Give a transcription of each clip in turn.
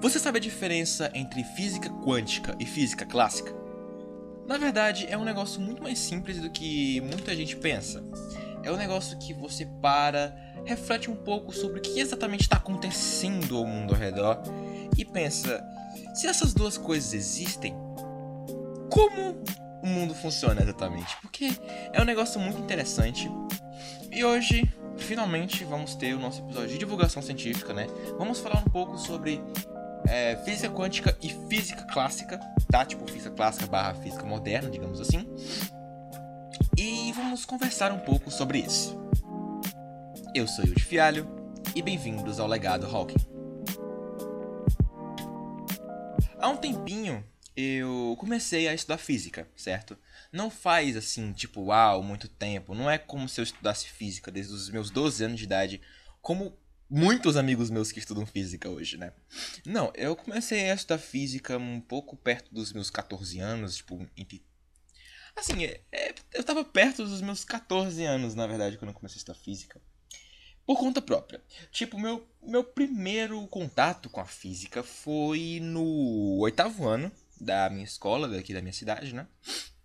Você sabe a diferença entre física quântica e física clássica? Na verdade, é um negócio muito mais simples do que muita gente pensa. É um negócio que você para, reflete um pouco sobre o que exatamente está acontecendo ao mundo ao redor e pensa: se essas duas coisas existem, como o mundo funciona exatamente? Porque é um negócio muito interessante. E hoje, finalmente, vamos ter o nosso episódio de divulgação científica, né? Vamos falar um pouco sobre é, física quântica e física clássica, tá? Tipo física clássica barra física moderna, digamos assim. E vamos conversar um pouco sobre isso. Eu sou Yudi Fialho e bem-vindos ao Legado Hawking. Há um tempinho eu comecei a estudar física, certo? Não faz assim, tipo, uau, muito tempo. Não é como se eu estudasse física desde os meus 12 anos de idade, como muitos amigos meus que estudam física hoje, né? Não, eu comecei a estudar física um pouco perto dos meus 14 anos, tipo, entre... Assim, é, é, eu tava perto dos meus 14 anos, na verdade, quando eu comecei a estudar física. Por conta própria. Tipo, meu, meu primeiro contato com a física foi no oitavo ano da minha escola, daqui da minha cidade, né?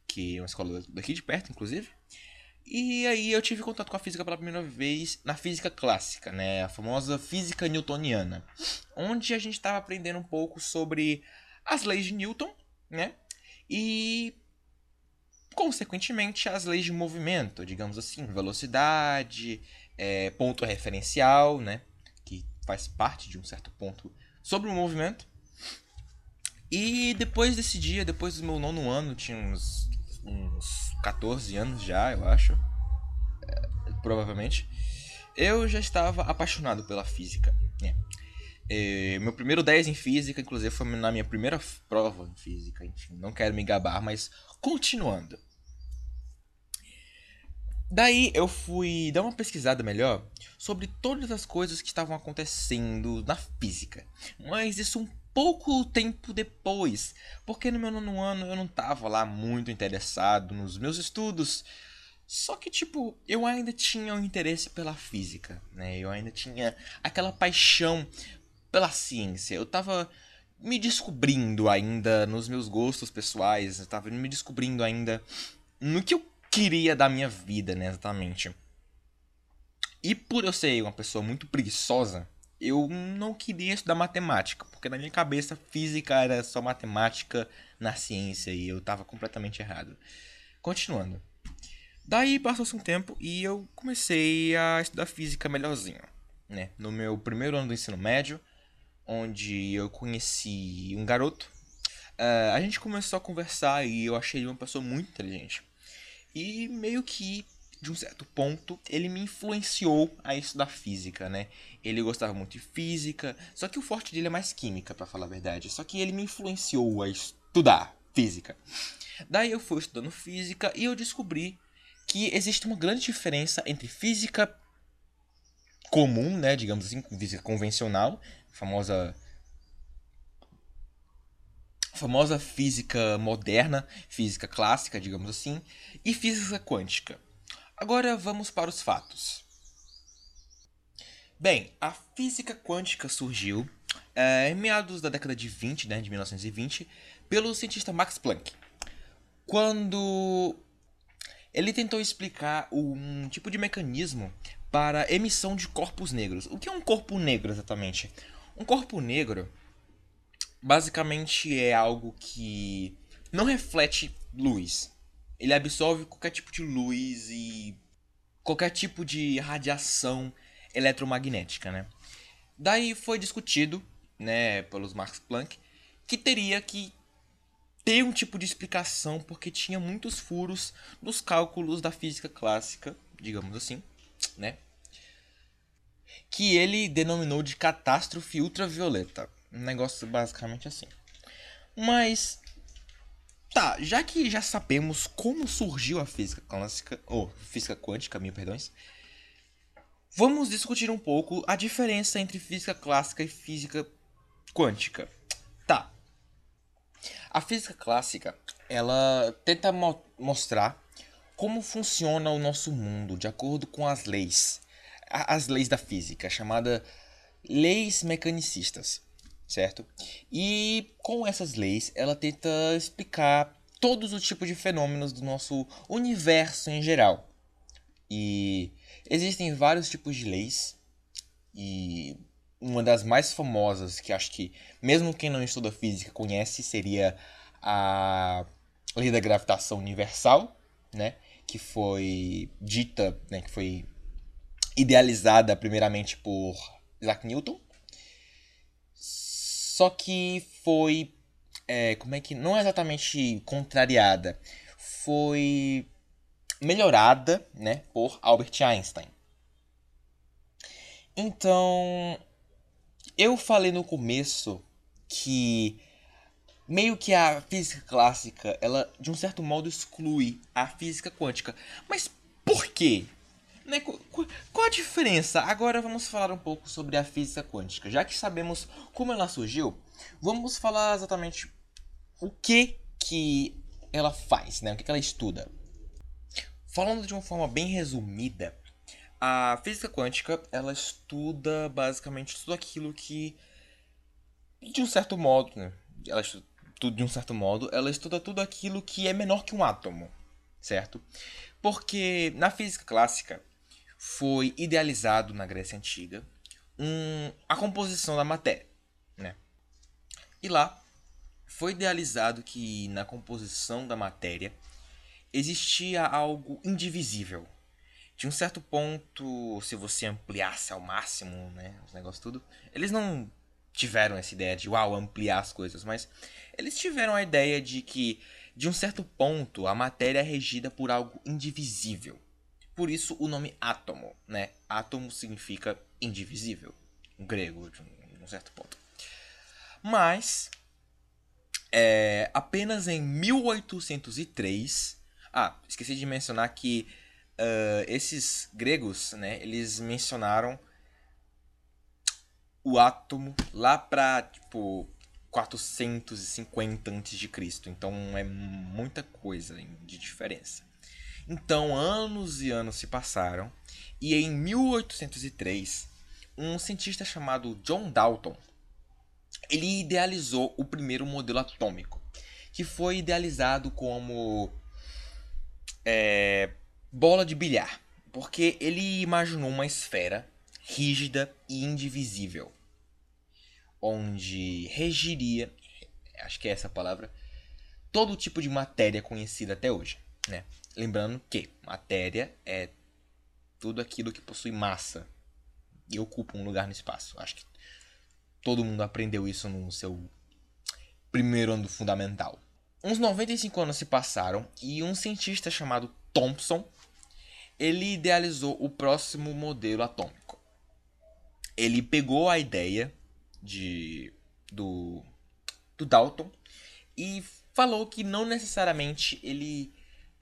Que é uma escola daqui de perto, inclusive. E aí eu tive contato com a física pela primeira vez na física clássica, né? A famosa física newtoniana. Onde a gente estava aprendendo um pouco sobre as leis de Newton, né? E consequentemente as leis de movimento, digamos assim, velocidade, é, ponto referencial, né? Que faz parte de um certo ponto sobre o movimento. E depois desse dia, depois do meu nono ano, tinha uns uns 14 anos já, eu acho. É, provavelmente. Eu já estava apaixonado pela física. Né? É, meu primeiro 10 em física, inclusive, foi na minha primeira prova em física. Enfim, não quero me gabar, mas continuando. Daí eu fui dar uma pesquisada melhor sobre todas as coisas que estavam acontecendo na física. Mas isso um pouco tempo depois, porque no meu nono ano eu não tava lá muito interessado nos meus estudos. Só que, tipo, eu ainda tinha um interesse pela física, né? Eu ainda tinha aquela paixão pela ciência. Eu tava me descobrindo ainda nos meus gostos pessoais, eu tava me descobrindo ainda no que eu queria da minha vida, né, exatamente. E por eu ser uma pessoa muito preguiçosa, eu não queria estudar matemática, porque na minha cabeça física era só matemática na ciência e eu estava completamente errado. Continuando. Daí passou-se um tempo e eu comecei a estudar física melhorzinho, né? No meu primeiro ano do ensino médio, onde eu conheci um garoto, uh, a gente começou a conversar e eu achei ele uma pessoa muito inteligente. E meio que de um certo ponto, ele me influenciou a estudar física, né? Ele gostava muito de física, só que o forte dele é mais química, para falar a verdade. Só que ele me influenciou a estudar física. Daí eu fui estudando física e eu descobri que existe uma grande diferença entre física comum, né, digamos assim, física convencional, famosa famosa física moderna, física clássica, digamos assim, e física quântica. Agora vamos para os fatos. Bem, a física quântica surgiu é, em meados da década de 20, né, de 1920, pelo cientista Max Planck. Quando ele tentou explicar um tipo de mecanismo para emissão de corpos negros. O que é um corpo negro exatamente? Um corpo negro basicamente é algo que não reflete luz ele absorve qualquer tipo de luz e qualquer tipo de radiação eletromagnética, né? Daí foi discutido, né, pelos Max Planck, que teria que ter um tipo de explicação porque tinha muitos furos nos cálculos da física clássica, digamos assim, né? Que ele denominou de catástrofe ultravioleta. Um negócio basicamente assim. Mas Tá, já que já sabemos como surgiu a física clássica, ou física quântica, mil perdões, vamos discutir um pouco a diferença entre física clássica e física quântica. Tá. A física clássica, ela tenta mo mostrar como funciona o nosso mundo de acordo com as leis, as leis da física, chamada leis mecanicistas. Certo? E com essas leis, ela tenta explicar todos os tipos de fenômenos do nosso universo em geral. E existem vários tipos de leis, e uma das mais famosas, que acho que mesmo quem não estuda física conhece, seria a lei da gravitação universal, né? Que foi dita, né? Que foi idealizada primeiramente por Isaac Newton. Só que foi. É, como é que. Não é exatamente contrariada. Foi melhorada né, por Albert Einstein. Então, eu falei no começo que meio que a física clássica, ela de um certo modo exclui a física quântica. Mas por quê? Né? Qual a diferença? Agora vamos falar um pouco sobre a física quântica. Já que sabemos como ela surgiu, vamos falar exatamente o que que ela faz, né? O que, que ela estuda. Falando de uma forma bem resumida, a física quântica ela estuda basicamente tudo aquilo que, de um certo modo, né? Ela estuda tudo de um certo modo, ela estuda tudo aquilo que é menor que um átomo, certo? Porque na física clássica foi idealizado na Grécia Antiga um, a composição da matéria, né? E lá foi idealizado que na composição da matéria existia algo indivisível. De um certo ponto, se você ampliasse ao máximo, né, os negócios tudo, eles não tiveram essa ideia de uau, ampliar as coisas, mas eles tiveram a ideia de que de um certo ponto a matéria é regida por algo indivisível. Por isso o nome átomo, né? Átomo significa indivisível, em grego, de um certo ponto. Mas, é, apenas em 1803, ah, esqueci de mencionar que uh, esses gregos, né? Eles mencionaram o átomo lá para tipo 450 a.C. Então é muita coisa de diferença. Então, anos e anos se passaram e em 1803, um cientista chamado John Dalton, ele idealizou o primeiro modelo atômico, que foi idealizado como é, bola de bilhar, porque ele imaginou uma esfera rígida e indivisível, onde regiria, acho que é essa a palavra, todo tipo de matéria conhecida até hoje, né? Lembrando que matéria é tudo aquilo que possui massa e ocupa um lugar no espaço. Acho que todo mundo aprendeu isso no seu primeiro ano fundamental. Uns 95 anos se passaram e um cientista chamado Thomson ele idealizou o próximo modelo atômico. Ele pegou a ideia de do, do Dalton e falou que não necessariamente ele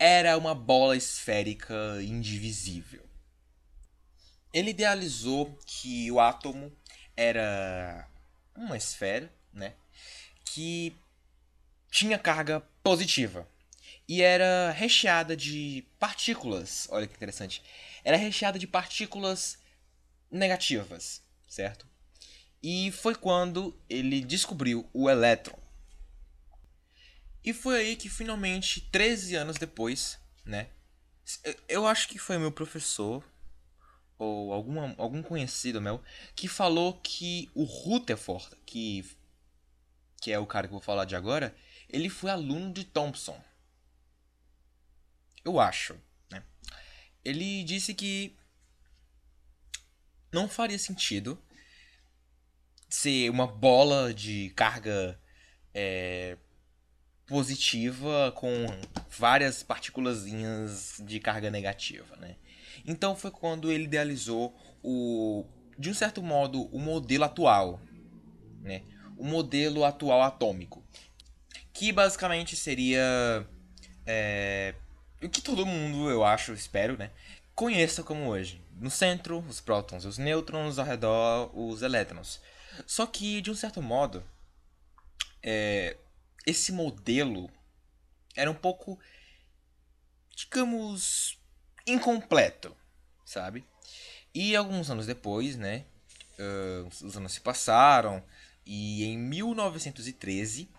era uma bola esférica indivisível. Ele idealizou que o átomo era uma esfera, né, que tinha carga positiva e era recheada de partículas. Olha que interessante. Era recheada de partículas negativas, certo? E foi quando ele descobriu o elétron. E foi aí que finalmente, 13 anos depois, né? Eu acho que foi meu professor ou alguma, algum conhecido meu que falou que o Rutherford, que que é o cara que eu vou falar de agora, ele foi aluno de Thomson. Eu acho, né? Ele disse que não faria sentido ser uma bola de carga é, positiva com várias partículas de carga negativa, né? Então foi quando ele idealizou o, de um certo modo, o modelo atual, né? O modelo atual atômico, que basicamente seria é, o que todo mundo, eu acho, espero, né? Conheça como hoje. No centro, os prótons, os nêutrons, ao redor, os elétrons. Só que, de um certo modo, é, esse modelo era um pouco, digamos, incompleto, sabe? E alguns anos depois, né? Uh, os anos se passaram E em 1913,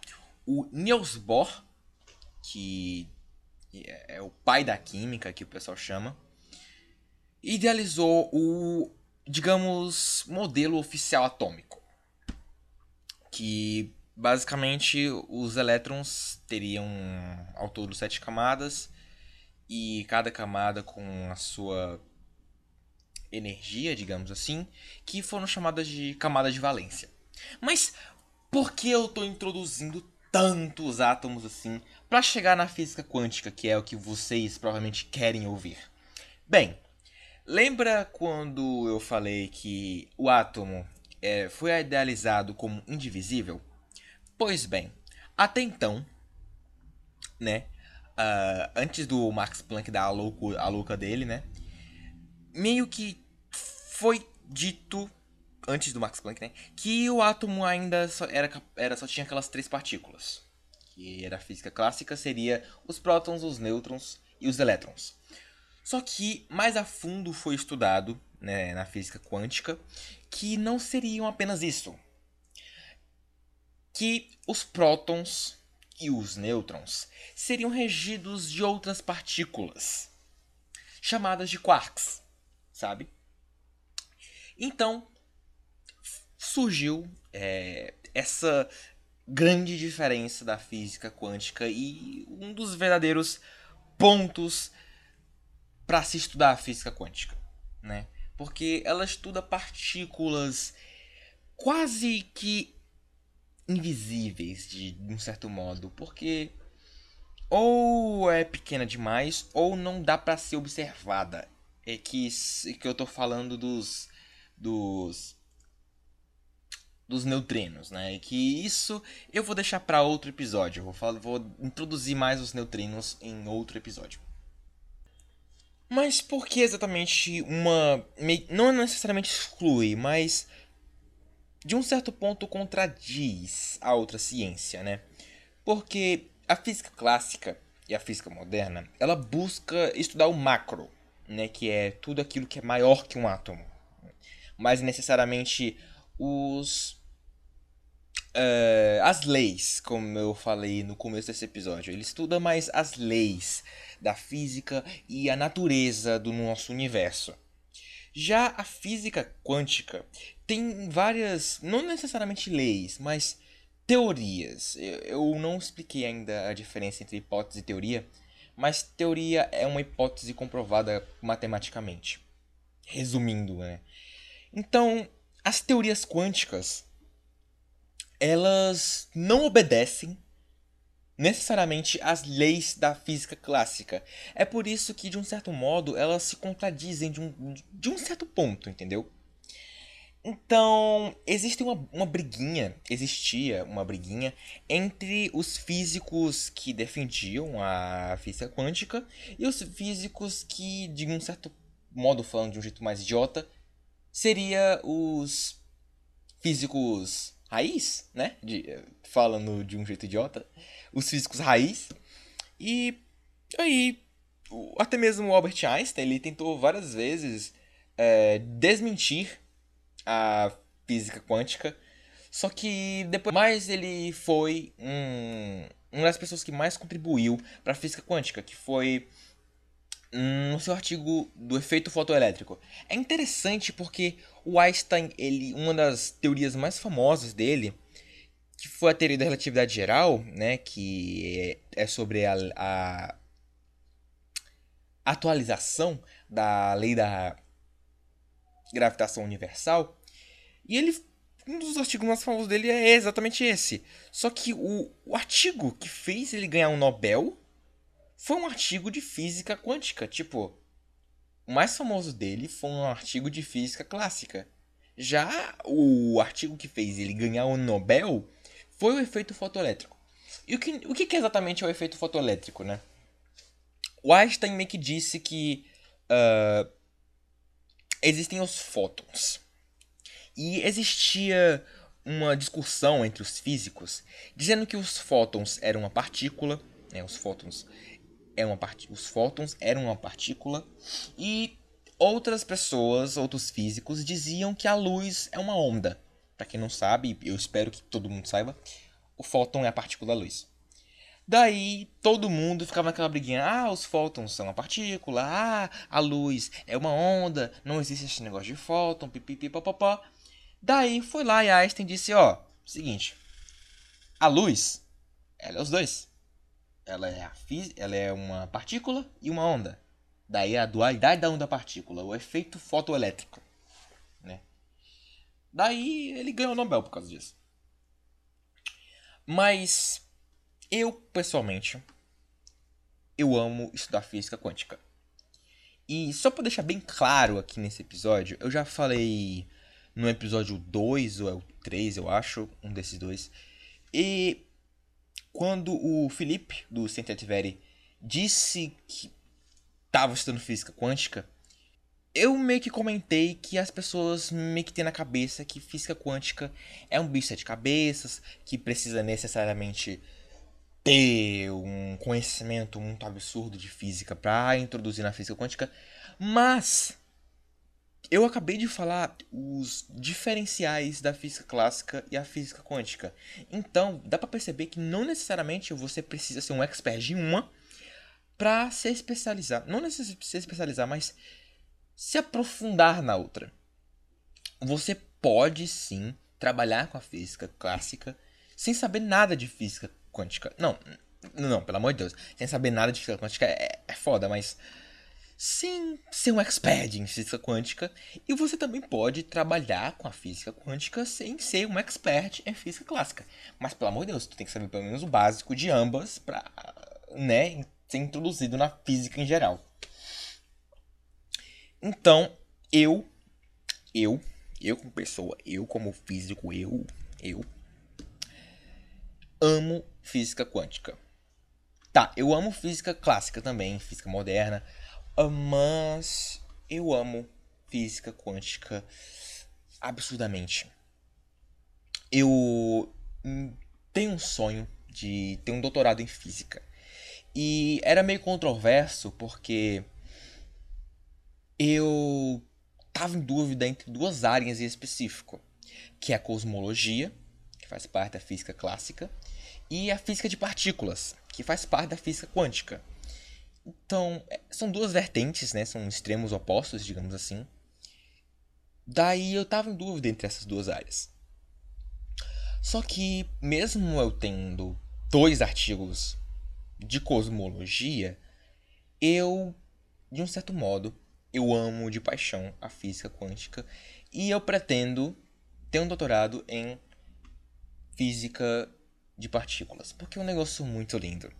o Niels Bohr, que é o pai da química, que o pessoal chama, idealizou o, digamos, modelo oficial atômico. Que basicamente os elétrons teriam ao todo sete camadas e cada camada com a sua energia, digamos assim, que foram chamadas de camadas de valência. Mas por que eu estou introduzindo tantos átomos assim para chegar na física quântica, que é o que vocês provavelmente querem ouvir? Bem, lembra quando eu falei que o átomo é, foi idealizado como indivisível? Pois bem, até então, né, uh, antes do Max Planck dar a, louco, a louca dele, né, meio que foi dito antes do Max Planck, né, que o átomo ainda só era, era só tinha aquelas três partículas, que era a física clássica, seria os prótons, os nêutrons e os elétrons. Só que mais a fundo foi estudado né, na física quântica que não seriam apenas isso. Que os prótons e os nêutrons seriam regidos de outras partículas, chamadas de quarks, sabe? Então, surgiu é, essa grande diferença da física quântica e um dos verdadeiros pontos para se estudar a física quântica, né? Porque ela estuda partículas quase que invisíveis de um certo modo, porque ou é pequena demais ou não dá para ser observada. É que que eu tô falando dos dos dos neutrinos, né? Que isso eu vou deixar para outro episódio. Eu vou falar, vou introduzir mais os neutrinos em outro episódio. Mas por que exatamente uma não necessariamente exclui, mas de um certo ponto contradiz a outra ciência, né? Porque a física clássica e a física moderna, ela busca estudar o macro, né, que é tudo aquilo que é maior que um átomo. Mas necessariamente os uh, as leis, como eu falei no começo desse episódio. Ele estuda mais as leis da física e a natureza do nosso universo. Já a física quântica tem várias, não necessariamente leis, mas teorias. Eu não expliquei ainda a diferença entre hipótese e teoria, mas teoria é uma hipótese comprovada matematicamente. Resumindo, né? Então, as teorias quânticas elas não obedecem necessariamente às leis da física clássica. É por isso que, de um certo modo, elas se contradizem de um, de um certo ponto, entendeu? Então, existe uma, uma briguinha, existia uma briguinha entre os físicos que defendiam a física quântica e os físicos que, de um certo modo, falando de um jeito mais idiota, seria os físicos raiz, né? De, falando de um jeito idiota, os físicos raiz. E aí, até mesmo o Albert Einstein, ele tentou várias vezes é, desmentir a física quântica, só que depois mais ele foi um, uma das pessoas que mais contribuiu para a física quântica, que foi no seu artigo do efeito fotoelétrico. É interessante porque o Einstein, ele, uma das teorias mais famosas dele, que foi a teoria da relatividade geral, né, que é, sobre a, a atualização da lei da gravitação universal, e ele um dos artigos mais famosos dele é exatamente esse. Só que o, o artigo que fez ele ganhar um Nobel foi um artigo de física quântica. Tipo, o mais famoso dele foi um artigo de física clássica. Já o artigo que fez ele ganhar o Nobel foi o efeito fotoelétrico. E o que, o que é exatamente o efeito fotoelétrico, né? O Einstein meio que disse que uh, existem os fótons. E existia uma discussão entre os físicos dizendo que os fótons eram uma partícula, né, os fótons é uma part... os fótons eram uma partícula e outras pessoas, outros físicos diziam que a luz é uma onda, Para quem não sabe, eu espero que todo mundo saiba, o fóton é a partícula da luz. Daí todo mundo ficava naquela briguinha: ah, os fótons são uma partícula, ah, a luz é uma onda, não existe esse negócio de fóton, pipipi, popopó. Daí foi lá e Einstein disse: ó, seguinte, a luz, ela é os dois. Ela é, ela é uma partícula e uma onda. Daí a dualidade da onda-partícula, o efeito fotoelétrico. Né? Daí ele ganhou o Nobel por causa disso. Mas eu, pessoalmente, eu amo estudar física quântica. E só para deixar bem claro aqui nesse episódio, eu já falei no episódio 2 ou é o 3, eu acho, um desses dois. E quando o Felipe do Centetiveri disse que estava estudando física quântica, eu meio que comentei que as pessoas meio que têm na cabeça que física quântica é um bicho de cabeças, que precisa necessariamente ter um conhecimento muito absurdo de física para introduzir na física quântica, mas eu acabei de falar os diferenciais da física clássica e a física quântica. Então, dá para perceber que não necessariamente você precisa ser um expert em uma para se especializar, não necessariamente se especializar, mas se aprofundar na outra. Você pode sim trabalhar com a física clássica sem saber nada de física quântica. Não, não, pelo amor de Deus. Sem saber nada de física quântica é, é foda, mas sem ser um expert em física quântica. E você também pode trabalhar com a física quântica sem ser um expert em física clássica. Mas pelo amor de Deus, tu tem que saber pelo menos o básico de ambas para, né, ser introduzido na física em geral. Então, eu, eu, eu como pessoa, eu como físico, eu, eu amo física quântica. Tá, eu amo física clássica também, física moderna, mas eu amo física quântica absurdamente. Eu tenho um sonho de ter um doutorado em física. E era meio controverso porque eu tava em dúvida entre duas áreas em específico, que é a cosmologia, que faz parte da física clássica, e a física de partículas, que faz parte da física quântica. Então, é, são duas vertentes, né? São extremos opostos, digamos assim. Daí eu tava em dúvida entre essas duas áreas. Só que, mesmo eu tendo dois artigos de cosmologia, eu, de um certo modo, eu amo de paixão a física quântica e eu pretendo ter um doutorado em física de partículas, porque é um negócio muito lindo.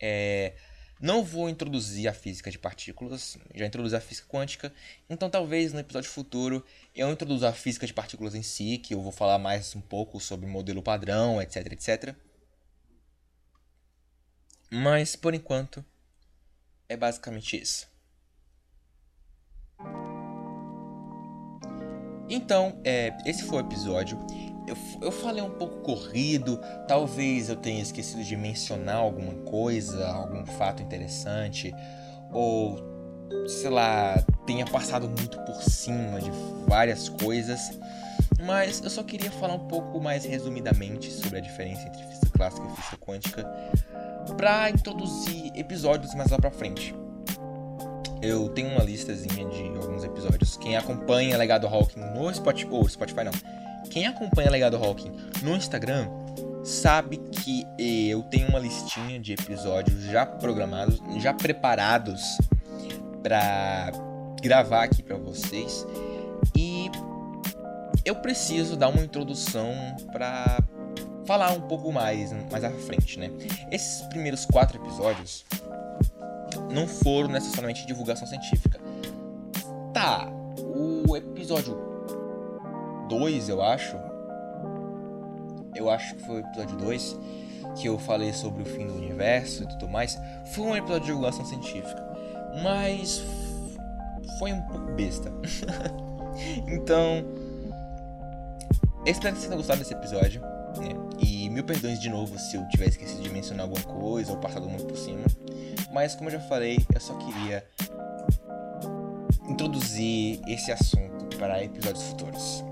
É, não vou introduzir a física de partículas, já introduzi a física quântica, então talvez no episódio futuro eu introduza a física de partículas em si, que eu vou falar mais um pouco sobre modelo padrão, etc, etc. Mas por enquanto é basicamente isso. Então, é, esse foi o episódio eu, eu falei um pouco corrido, talvez eu tenha esquecido de mencionar alguma coisa, algum fato interessante, ou sei lá, tenha passado muito por cima de várias coisas, mas eu só queria falar um pouco mais resumidamente sobre a diferença entre física clássica e física quântica para introduzir episódios mais lá para frente. Eu tenho uma listazinha de alguns episódios. Quem acompanha Legado Hawking no Spotify, ou Spotify não, quem acompanha Legado Hawking no Instagram sabe que eu tenho uma listinha de episódios já programados, já preparados para gravar aqui para vocês e eu preciso dar uma introdução para falar um pouco mais mais à frente, né? Esses primeiros quatro episódios não foram necessariamente divulgação científica. Tá, o episódio 2, eu acho. Eu acho que foi o episódio 2 que eu falei sobre o fim do universo e tudo mais. Foi um episódio de divulgação científica, mas foi um pouco besta. então, espero que vocês tenham gostado desse episódio. Né? E mil perdões de novo se eu tiver esquecido de mencionar alguma coisa ou passado muito por cima. Mas como eu já falei, eu só queria introduzir esse assunto para episódios futuros.